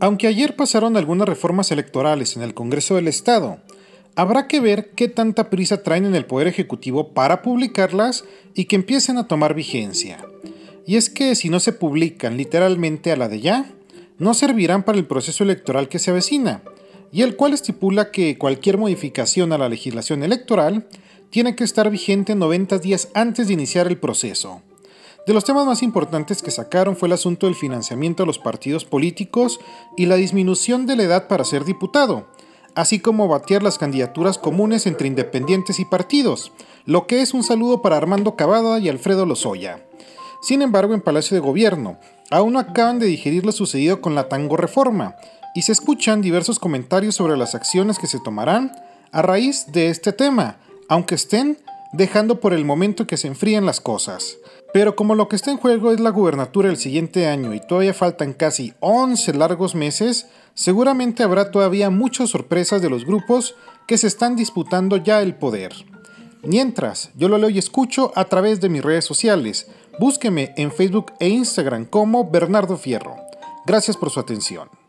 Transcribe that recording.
Aunque ayer pasaron algunas reformas electorales en el Congreso del Estado, habrá que ver qué tanta prisa traen en el Poder Ejecutivo para publicarlas y que empiecen a tomar vigencia. Y es que si no se publican literalmente a la de ya, no servirán para el proceso electoral que se avecina, y el cual estipula que cualquier modificación a la legislación electoral tiene que estar vigente 90 días antes de iniciar el proceso. De los temas más importantes que sacaron fue el asunto del financiamiento a los partidos políticos y la disminución de la edad para ser diputado, así como batear las candidaturas comunes entre independientes y partidos, lo que es un saludo para Armando Cavada y Alfredo Lozoya. Sin embargo, en Palacio de Gobierno, aún no acaban de digerir lo sucedido con la tango reforma, y se escuchan diversos comentarios sobre las acciones que se tomarán a raíz de este tema, aunque estén dejando por el momento que se enfríen las cosas. Pero como lo que está en juego es la gubernatura el siguiente año y todavía faltan casi 11 largos meses, seguramente habrá todavía muchas sorpresas de los grupos que se están disputando ya el poder. Mientras, yo lo leo y escucho a través de mis redes sociales. Búsqueme en Facebook e Instagram como Bernardo Fierro. Gracias por su atención.